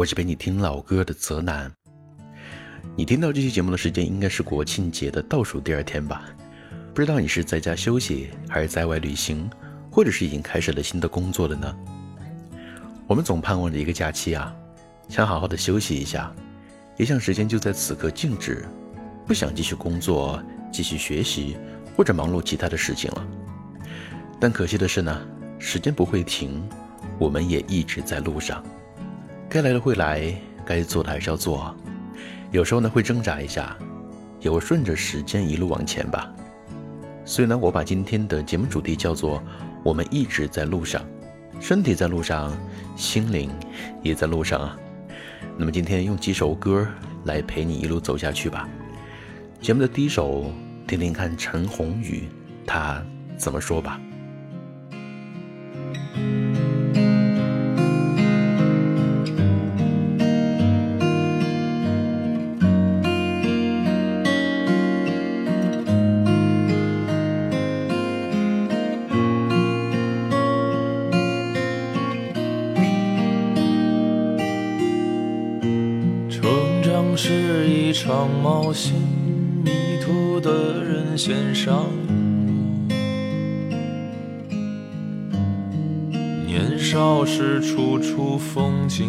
我是陪你听老歌的泽南。你听到这期节目的时间应该是国庆节的倒数第二天吧？不知道你是在家休息，还是在外旅行，或者是已经开始了新的工作了呢？我们总盼望着一个假期啊，想好好的休息一下，也想时间就在此刻静止，不想继续工作、继续学习或者忙碌其他的事情了。但可惜的是呢，时间不会停。我们也一直在路上，该来的会来，该做的还是要做。有时候呢会挣扎一下，也会顺着时间一路往前吧。所以呢，我把今天的节目主题叫做“我们一直在路上，身体在路上，心灵也在路上啊”。那么今天用几首歌来陪你一路走下去吧。节目的第一首，听听看陈鸿宇他怎么说吧。年少时处处风景，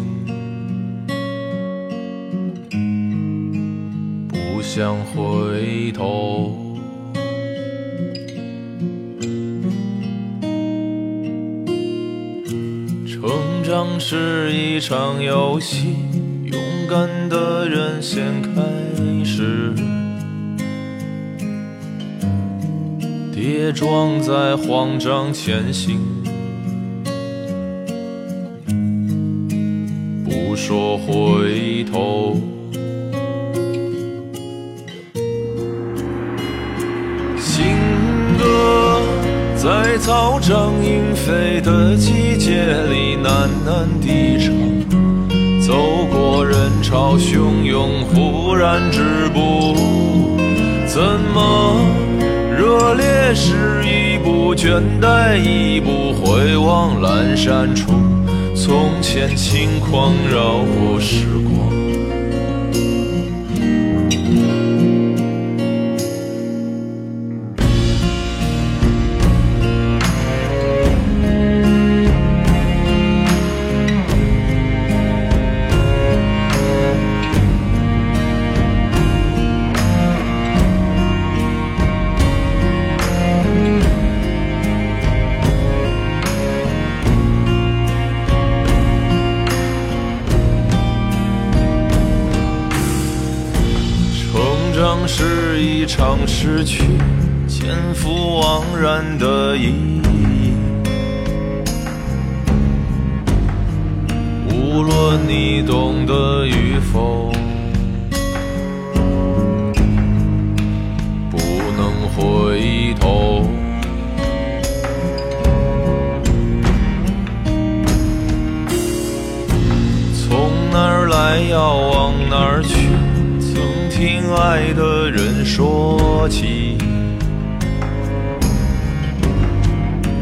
不想回头。成长是一场游戏，勇敢的人先开。始，跌撞在慌张前行，回头。行歌在草长莺飞的季节里喃喃低唱。走过人潮汹涌，忽然止步。怎么热烈时一步，倦怠一步，回望阑珊处，从前轻狂绕过时光。失去，前赴惘然的意义。无论你懂得与否，不能回头。从哪儿来，要往哪儿去？曾听爱的人说。说起，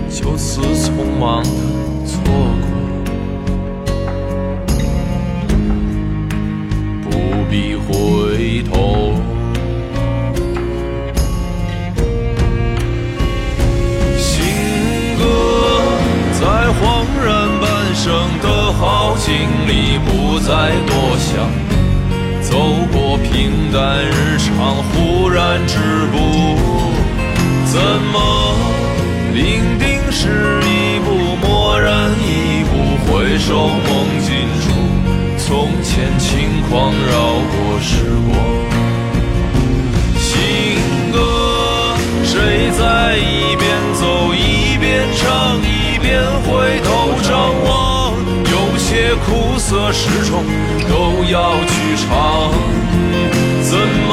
就此匆忙。过平淡日常，忽然止步。怎么伶仃是一步，蓦然一步，回首梦境处，从前轻狂绕过时光。行歌，谁在一边走一边唱，一边回头张望？些。苦涩始终都要去尝。怎么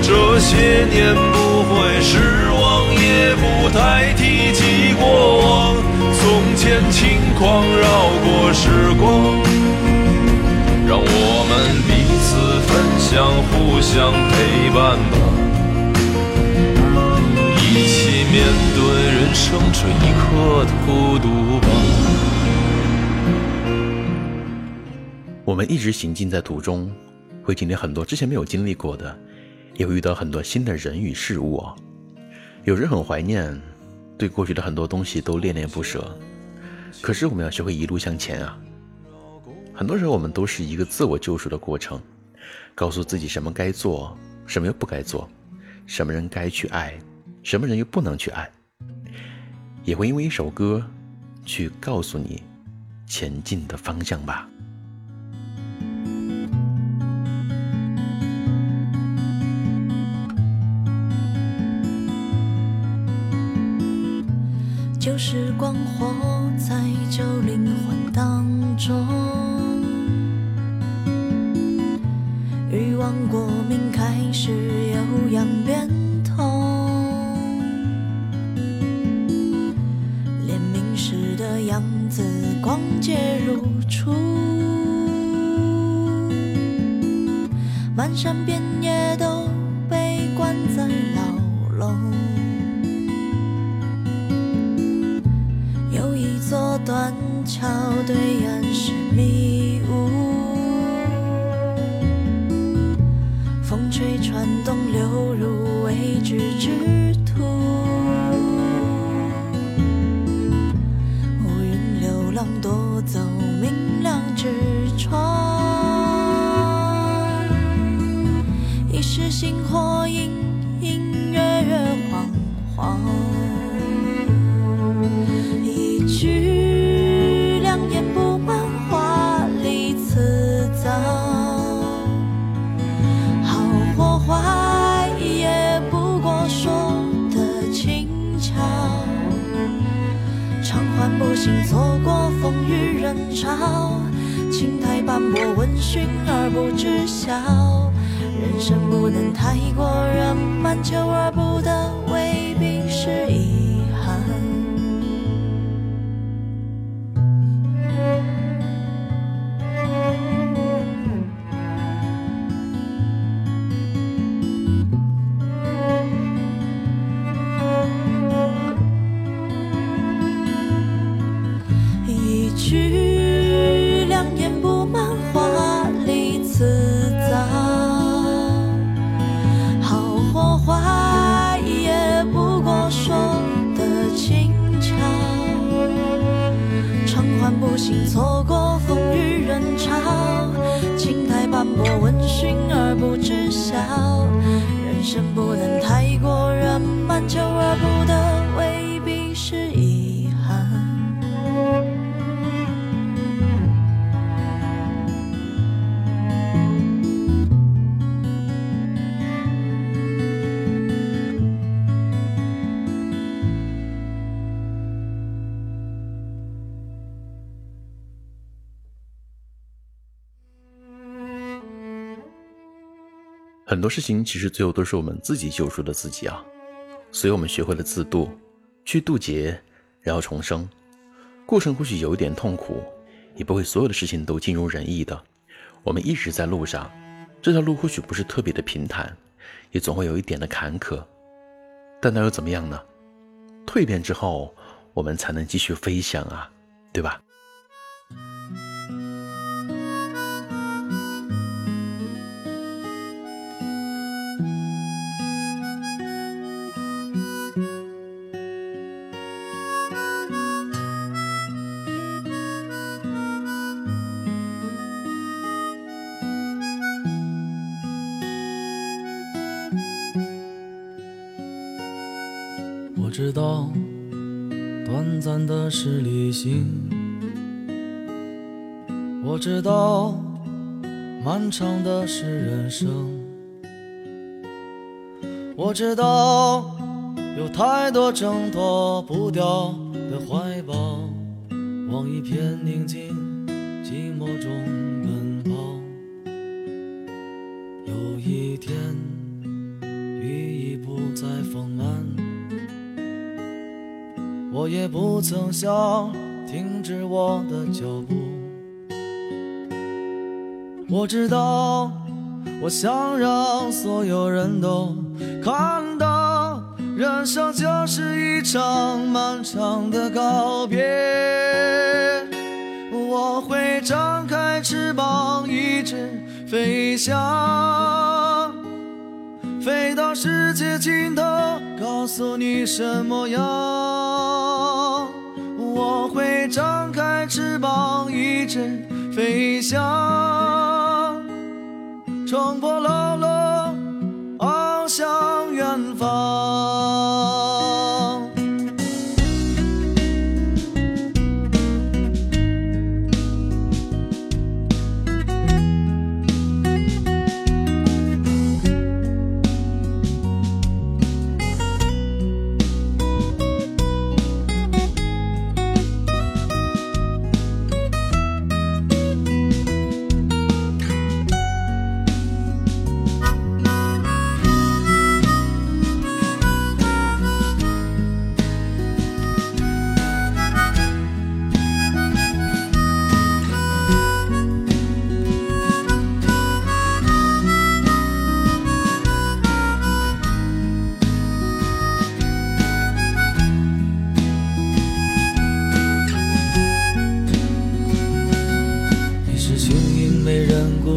这些年不会失望，也不太提及过往？从前轻狂绕过时光，让我们彼此分享，互相陪伴吧。一起面对人生这一刻的孤独吧。我们一直行进在途中，会经历很多之前没有经历过的，也会遇到很多新的人与事物。有人很怀念，对过去的很多东西都恋恋不舍。可是我们要学会一路向前啊。很多时候我们都是一个自我救赎的过程，告诉自己什么该做，什么又不该做，什么人该去爱。什么人又不能去爱？也会因为一首歌，去告诉你前进的方向吧。旧时光活在旧灵魂当中，欲望过敏开始有样变通。光洁如初，漫山遍野都被关在牢笼。断桥对岸是迷雾，风吹船动流入未知之途。乌云流浪夺走明亮之窗，一时星火很多事情其实最后都是我们自己救赎的自己啊，所以我们学会了自渡，去渡劫，然后重生。过程或许有一点痛苦，也不会所有的事情都尽如人意的。我们一直在路上，这条路或许不是特别的平坦，也总会有一点的坎坷，但那又怎么样呢？蜕变之后，我们才能继续飞翔啊，对吧？是旅行，我知道漫长的是人生，我知道有太多挣脱不掉的怀抱，往一片宁静寂寞中奔跑。有一天，雨已不再丰满，我也不曾想停止我的脚步。我知道，我想让所有人都看到，人生就是一场漫长的告别。我会张开翅膀，一直飞翔，飞到世界尽头，告诉你什么样。张开翅膀，一直飞翔，冲破牢笼，翱翔远方。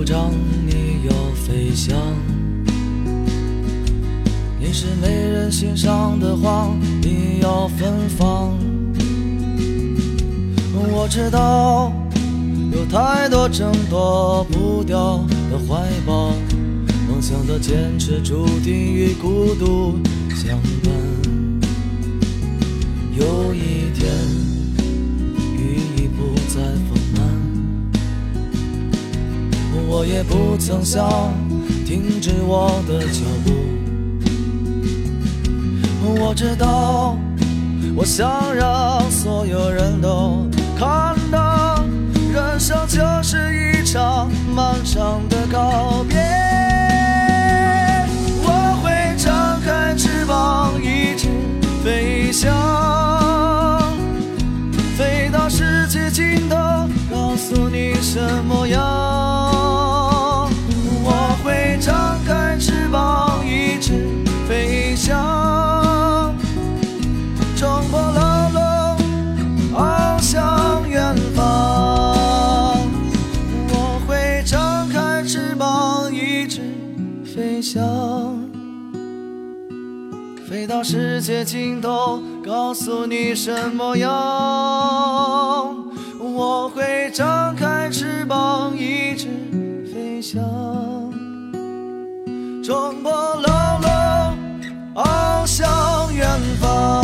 鼓掌，你要飞翔；你是没人欣赏的花，你要芬芳。我知道有太多挣脱不掉的怀抱，梦想的坚持注定与孤独相伴。有一天，我也不曾想停止我的脚步。我知道，我想让所有人都看到，人生就是一场漫长的告别。我会张开翅膀，一直飞翔。飞到世界尽头，告诉你什么样。飞翔，冲破牢笼，翱翔远方。我会张开翅膀，一直飞翔。飞到世界尽头，告诉你什么样。我会张开翅膀，一直飞翔，冲破牢笼，翱翔远方。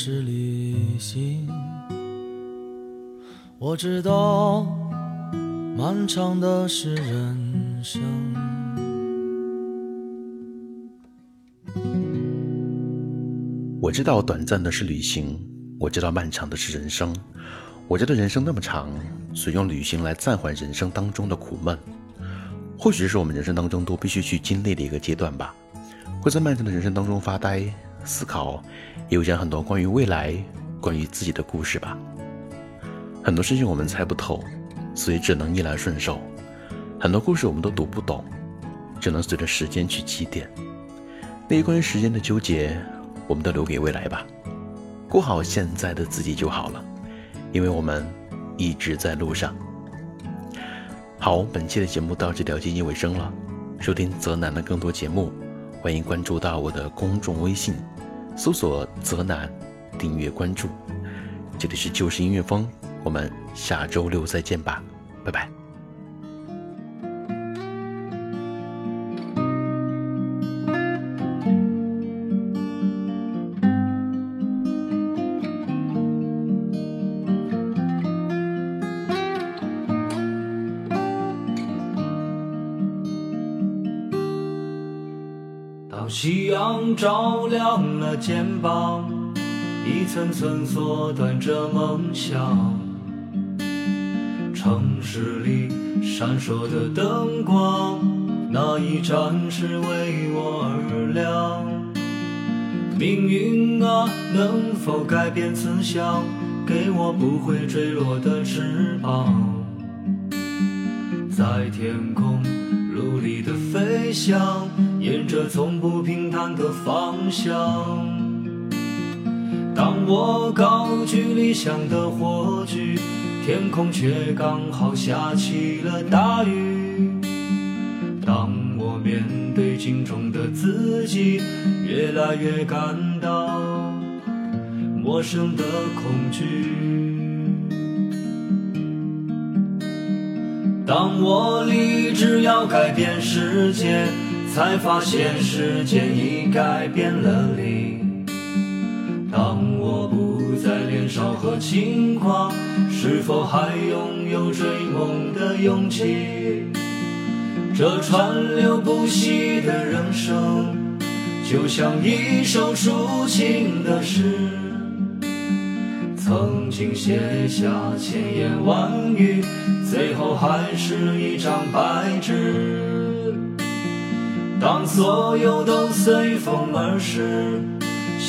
是旅行。我知道，漫长的是人生。我知道短暂的是旅行，我知道漫长的是人生。我觉得人生那么长，所以用旅行来暂缓人生当中的苦闷，或许是我们人生当中都必须去经历的一个阶段吧。会在漫长的人生当中发呆、思考，也有讲很多关于未来、关于自己的故事吧。很多事情我们猜不透，所以只能逆来顺受；很多故事我们都读不懂，只能随着时间去积淀。那些关于时间的纠结，我们都留给未来吧，过好现在的自己就好了，因为我们一直在路上。好，本期的节目到这条接近尾声了。收听泽南的更多节目，欢迎关注到我的公众微信，搜索“泽南”，订阅关注。这里是旧时音乐风，我们下周六再见吧，拜拜。肩膀，一层层缩短着梦想。城市里闪烁的灯光，那一盏是为我而亮。命运啊，能否改变思想，给我不会坠落的翅膀，在天空努力的飞翔，沿着从不平坦的方向。当我高举理想的火炬，天空却刚好下起了大雨。当我面对镜中的自己，越来越感到陌生的恐惧。当我立志要改变世界，才发现世界已改变了你。年少和轻狂，是否还拥有追梦的勇气？这川流不息的人生，就像一首抒情的诗，曾经写下千言万语，最后还是一张白纸。当所有都随风而逝，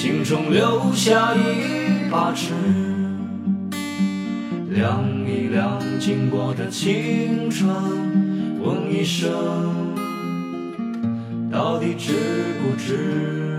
心中留下一把尺，量一量经过的青春，问一声，到底值不值？